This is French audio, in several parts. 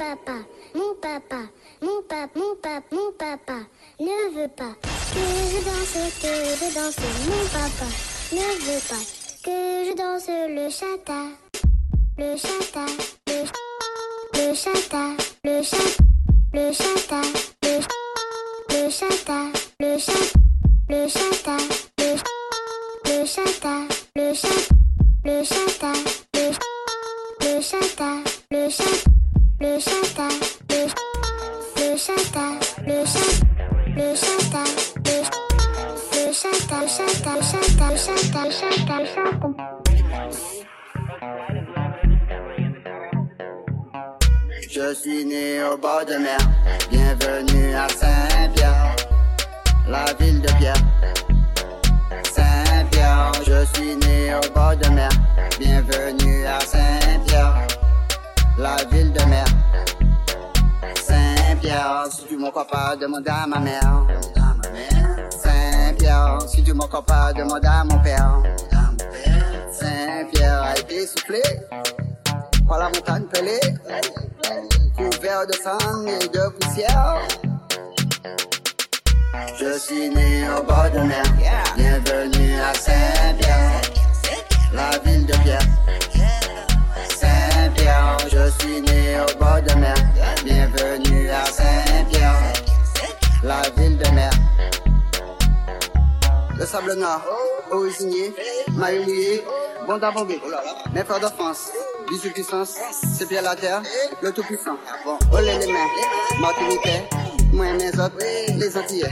papa, mon papa, mon papa, mon papa, mon papa ne veut pas que je danse, que je danse. Mon papa ne veut pas que je danse le chata, le chata, le, le chata, le chata, le chata, le, le chata, le chata, le chata, le, le chata, le chata, le chata, le, le chata, le chata, le chata, le, le chata, le chata, le chata, le, le chata, chata, chata, chata, chata, chata. Je suis né au bord de mer. Bienvenue à Saint-Pierre, la ville de Pierre. Saint-Pierre, je suis né au bord de mer. Bienvenue à Saint-Pierre, la ville de mer. Si tu m'en crois pas, demande à ma mère. Saint-Pierre, si tu m'en crois pas, demande à mon père. Saint-Pierre a été soufflé par la montagne pelée, couvert de sang et de poussière. Je suis né au bord de mer, bienvenue à Saint-Pierre, la ville de Pierre. Saint-Pierre, je suis né au bord de mer, bienvenue à Saint-Pierre, la ville de mer. Le sable noir, originier, maillot mouillé, bon d'abomber, mes frères de France, bisous puissance, c'est bien la terre, le tout puissant. Olé les mains, Martiniquais, moi et mes autres, les Antillais.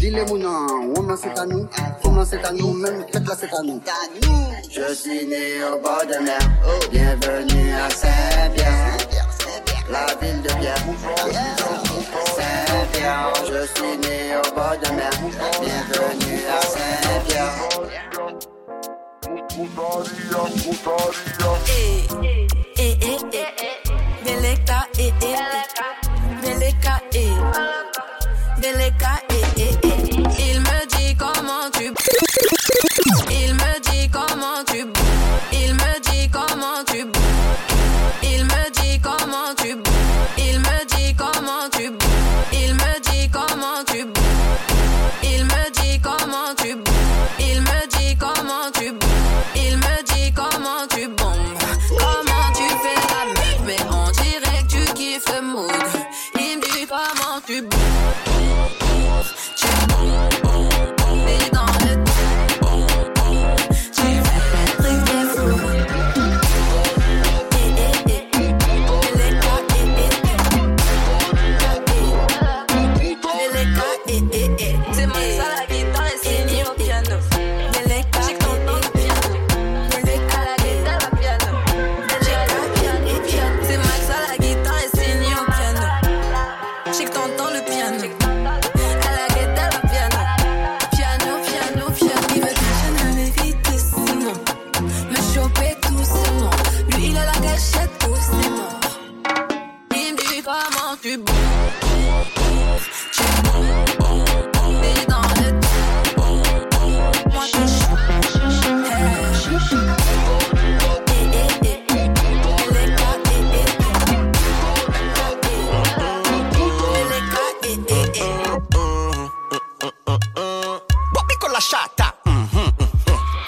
Dis-les mon nom, on c'est à nous, comment c'est à nous, même faites là c'est à nous. Je suis né au bord de mer, bienvenue à Saint-Pierre, la ville de Pierre. Saint-Pierre, je suis né au bord de mer, bienvenue à Saint-Pierre. Eh, eh, eh, eh. Beleka, eh, eh, eh.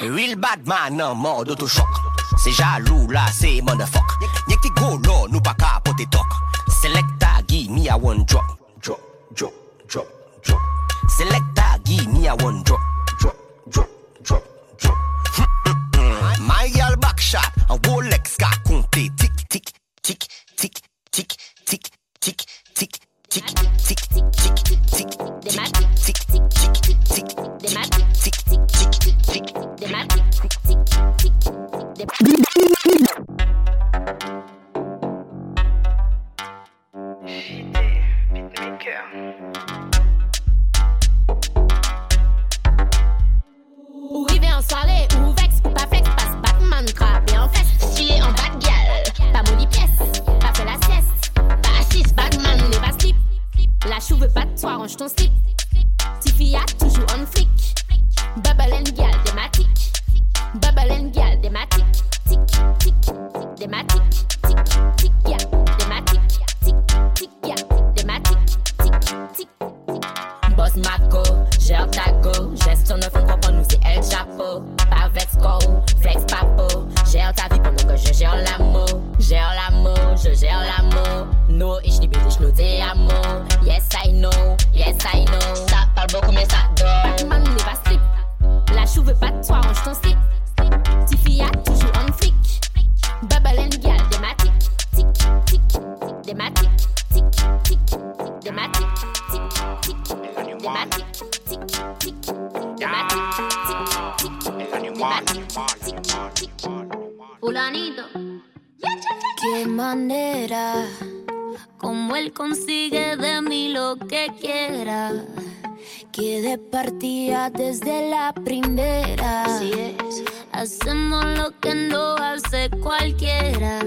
Real bad man en mode autochoc. C'est jaloux là, c'est motherfuck. Y'a qui go là, nous pas capoter toc. Selecta, give me a one drop. Drop, drop, drop, drop. Selecta, give me a one drop. Drop, drop, drop, drop. My girl back shot, un Rolex qu'a compté. Tic, tic, tic, tic, tic, tic, tic, tic, tic, tic, tic, tic, tic, tic, tic, chou veut pas de toi, range ton slip. Tiffy a toujours on flick. Bubble desde la primera. Hacemos lo que no hace cualquiera.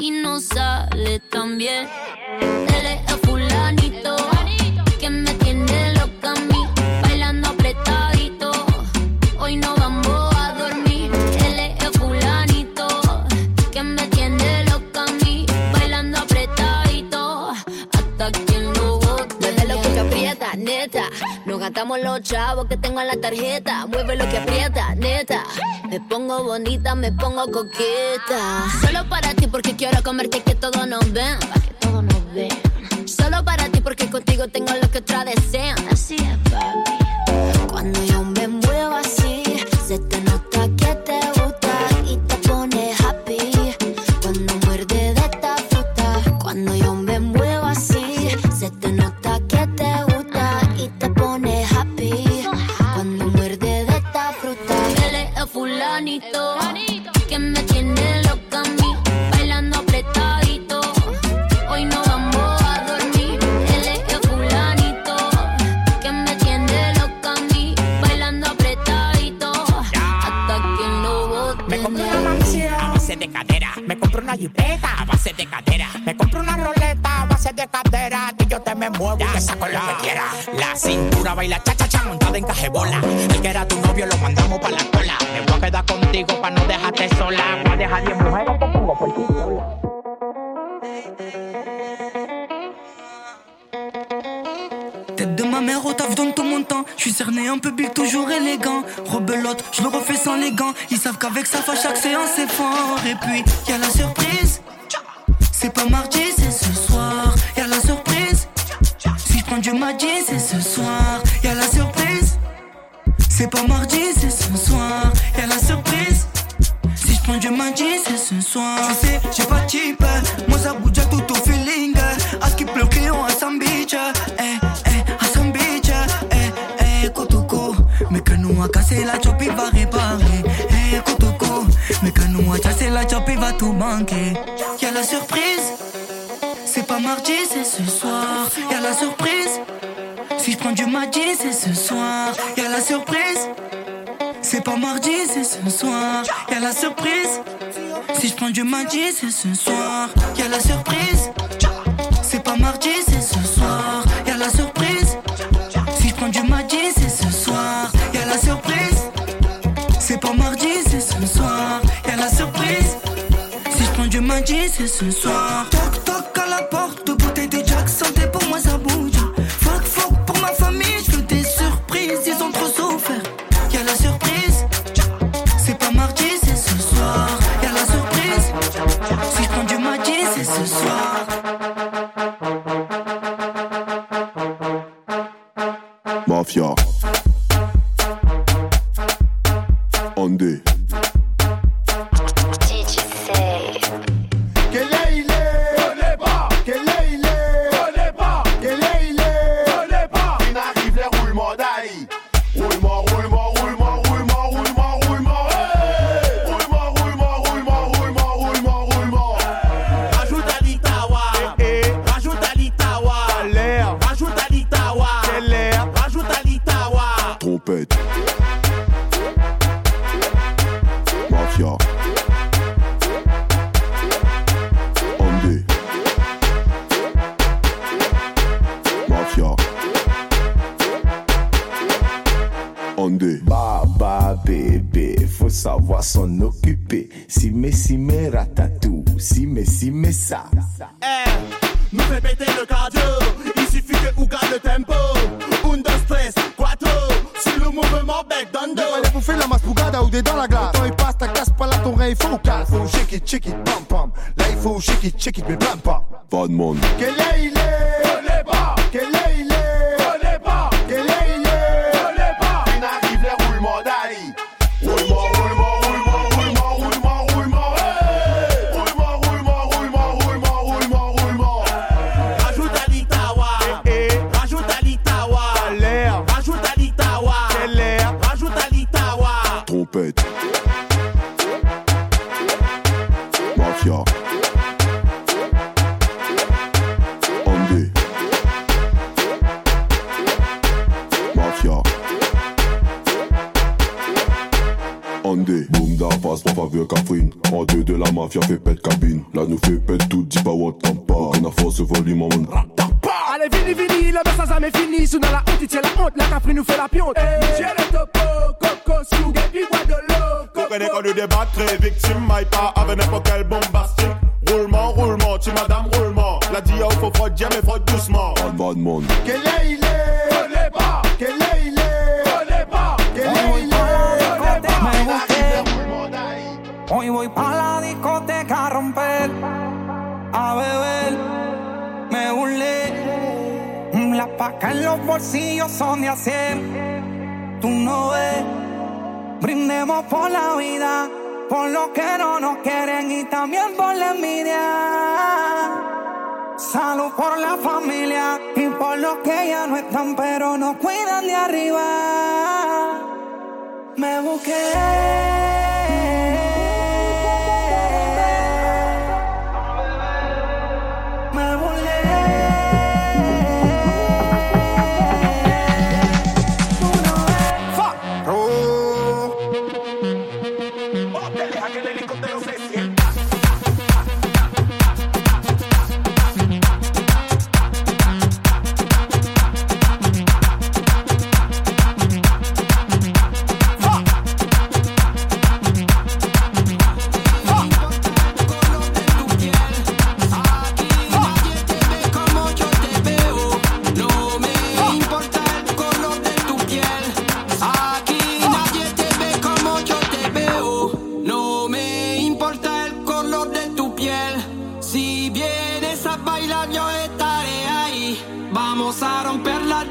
Y no sale tan bien. Es el fulanito Nos gastamos los chavos que tengo en la tarjeta. Mueve lo que aprieta, neta. Me pongo bonita, me pongo coqueta. Solo para ti porque quiero comerte que todos nos ven. Pa' que todos nos vean. Solo para ti porque contigo tengo lo que otras desean. Así es, papi. Cuando yo me fulanito que me tiene loca a mí, bailando apretadito. Hoy no vamos a dormir. Él es el fulanito que me tiene loca a mí, bailando apretadito. Hasta que lo. Me compré una mansión a base de cadera. Me compré una jipeta a base de cadera. Me compré una roleta a base de cadera. Que yo te me muevo y te saco lo que quiera. La cintura baila cha cha cha montada en cajebola. El que era tu novio lo mandamos pa' la cola. Contigo pa' no dejarte sola. Voy a dejar 10 mujeres te pongo por ti sola. Tête de ma mère au taf donne tout mon temps. Je suis cerné un public toujours élégant. Rebelote, je le refais sans les gants. Ils savent qu'avec ça, à chaque séance c'est fort. Et puis, y a la surprise. C'est pas mardi, c'est ce soir. Y a la surprise. Si je prends du mardi, c'est ce soir. Y a la surprise. C'est pas mardi, c'est ce soir. Y a la surprise. Si je prends du mardi, c'est ce soir. Tu sais, j'ai pas type. Moi, ça bouge tout au feeling. À ce qui pleut, client à Sam Beach. Eh, eh, à Beach. Eh, eh, Kotoko. Mais que nous a cassé la chop, il va réparer. Eh, Kotoko. Mais que nous a cassé la chop, il va tout manquer. Y'a la surprise. C'est ce soir. Y'a la surprise. C'est pas mardi, c'est ce soir. Y'a la surprise. Si je prends du mardi, c'est ce soir. Y'a la surprise. C'est pas mardi, c'est ce soir. Y'a la surprise. Si je prends du mardi, c'est ce soir. Y'a la surprise. C'est pas mardi, c'est ce soir. Y'a la surprise. Si je prends du mardi, c'est ce soir. Toc toc à la porte, Andé. Baba bébé, faut savoir s'en occuper. Si mais si mais ratatou, si mais si mais ça. Eh, nous fait péter le cardio. Il suffit que ou garde le tempo. Un, deux, stress, quattro. Sur le mouvement bec d'ando. Allez bouffer la maspougada ou des dans la glace. Le temps il passe, ta casse pas là, ton rein il faut calme. Faut shake it, shake it, pam pam. Là il faut shake it, shake it, mais pam pam. Pas de monde. Quel est il est? Andé. Boom da passe pour faveur caféine. En deux de la mafia fait pète cabine. Là nous fait pète tout, dis pas what t'en pas. Aucune force volume en monde. Allez, vini, vini, le message jamais fini. Sous dans la honte, il tient la honte, la capri nous fait la pionte. J'ai le topo, coco, sous, et puis bois de l'eau. Vous connaissez qu'on nous débat très victime, maille pas avec n'importe quel bombastique. Roulement, roulement, tu madame roulement. La dia faut froid, mais froid doucement. Quel est il est? Hoy voy pa' la discoteca a romper, a beber, me burlé. Las pacas en los bolsillos son de hacer, tú no ves. Brindemos por la vida, por lo que no nos quieren y también por la envidia. Salud por la familia y por los que ya no están, pero nos cuidan de arriba. Me busqué. Vamos a romper la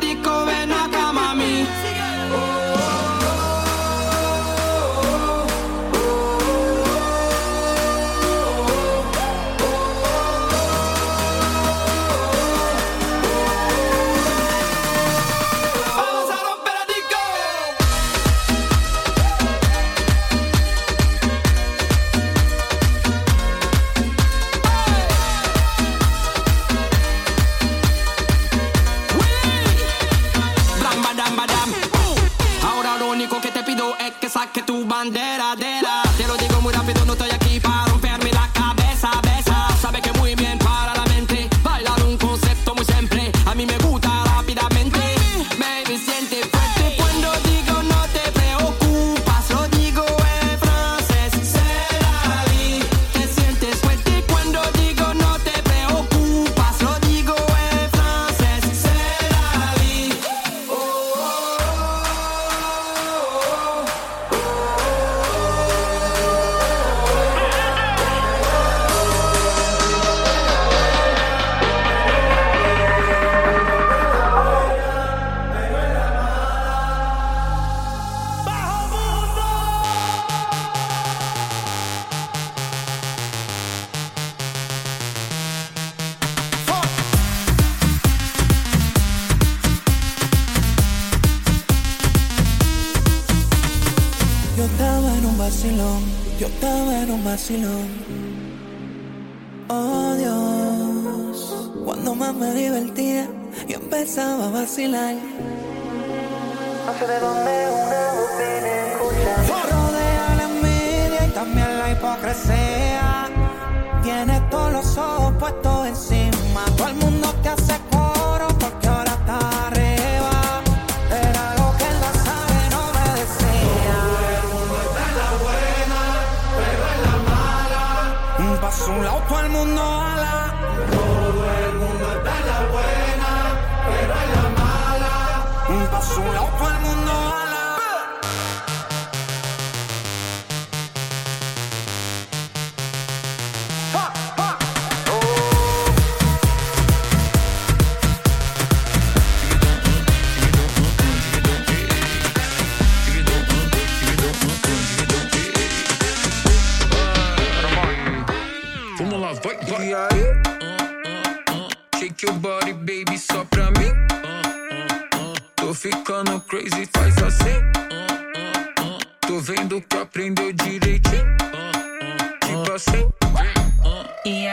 puesto encima.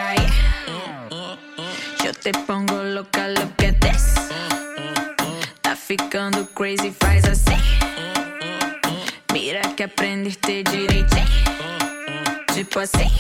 hay. Yo te pongo loca look at this, Tá ficando crazy, faz assim. Mira que aprendiste direitinho, Tipo assim.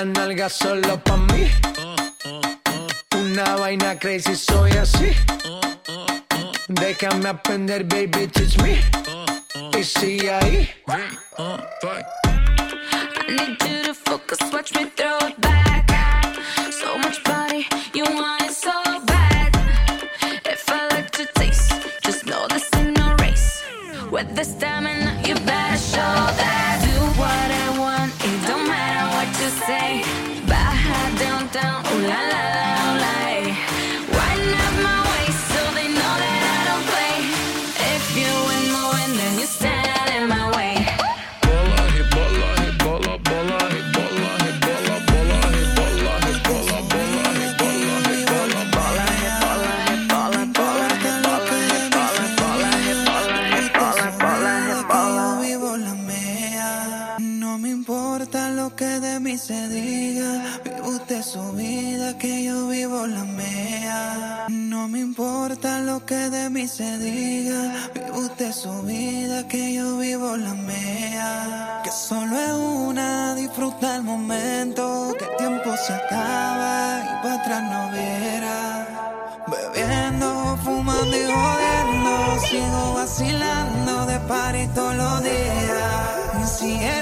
esa nalga solo pa' mí. Una vaina crazy, soy así. Déjame aprender, baby, teach me. Y sigue ahí. I need you to focus, watch me throw down. su vida, que yo vivo la mía. Que solo es una, disfruta el momento, que el tiempo se acaba y para atrás no viera. Bebiendo, fumando y jodiendo, sigo vacilando de party todos los días.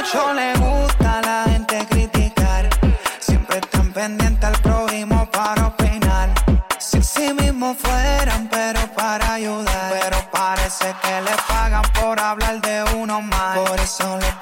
Mucho le gusta a la gente criticar. Siempre están pendientes al prójimo para opinar. Si en sí mismos fueran, pero para ayudar. Pero parece que le pagan por hablar de uno más. Por eso les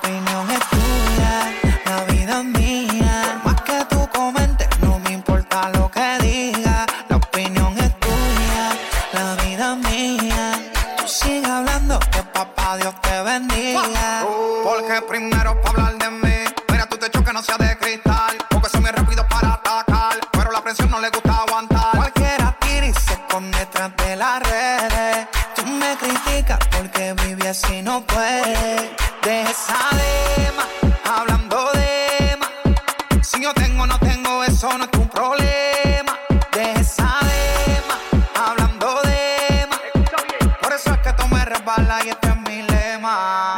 ஆமா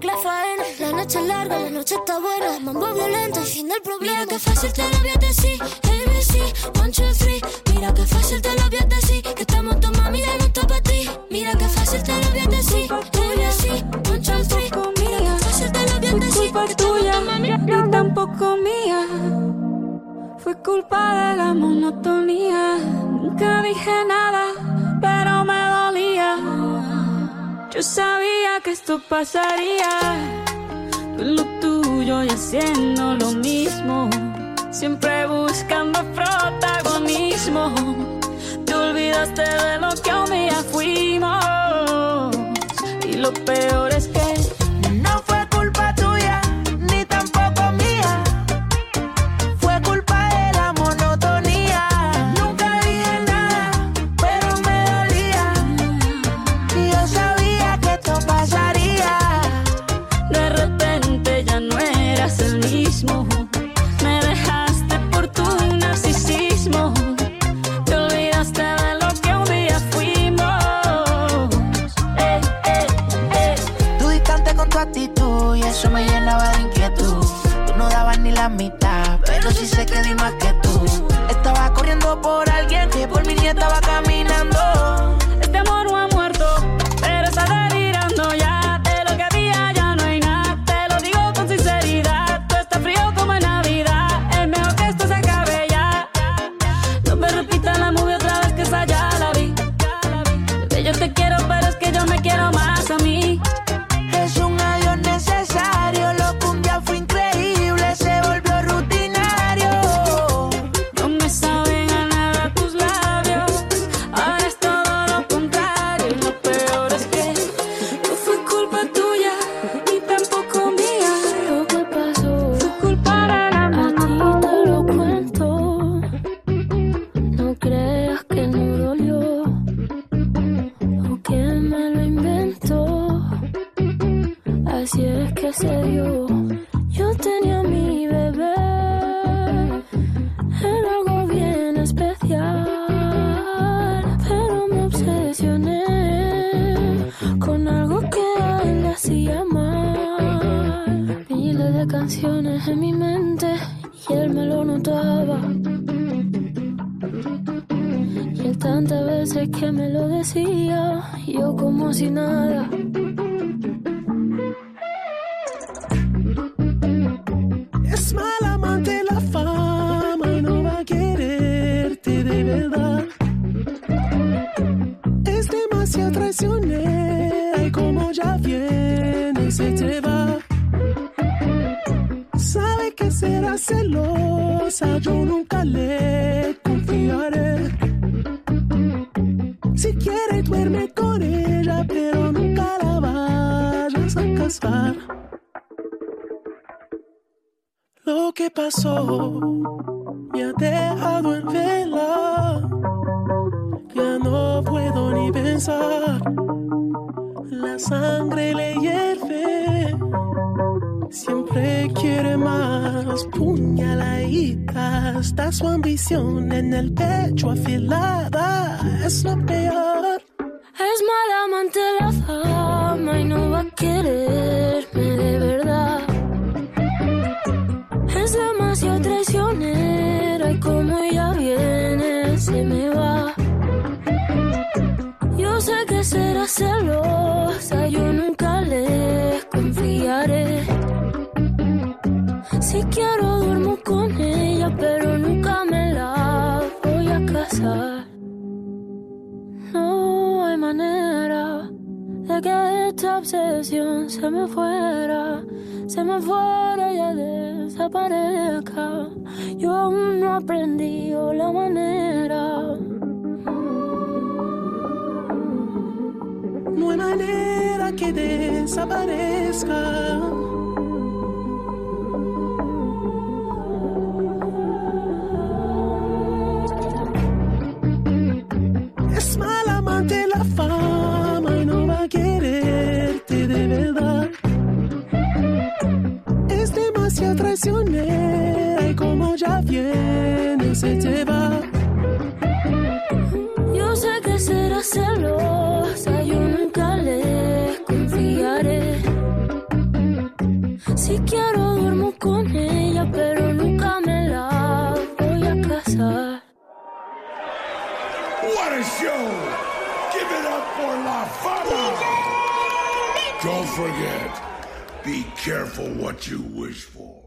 la faena. Eh. La noche es larga, la noche está buena. Mambo violento, el fin del problema. Mira que fácil te lo voy a decir. ABC, one, two, three. Mira que fácil te lo voy a decir. Que estamos tu mami y no está para ti. Mira que fácil te lo voy a decir. ABC, one, two, three. Mira que fácil te lo voy a decir. Fue culpa tuya, ni tampoco mía. Fue culpa de la monotonía. Nunca dije nada Yo sabía que esto pasaría. Tú lo tuyo y haciendo lo mismo. Siempre buscando protagonismo. Te olvidaste de lo que un día fuimos. Y lo peor es que Es mal amante la fama y no va a quererte de verdad. Es demasiado traicionera y como ya viene se te va. For what you wish for.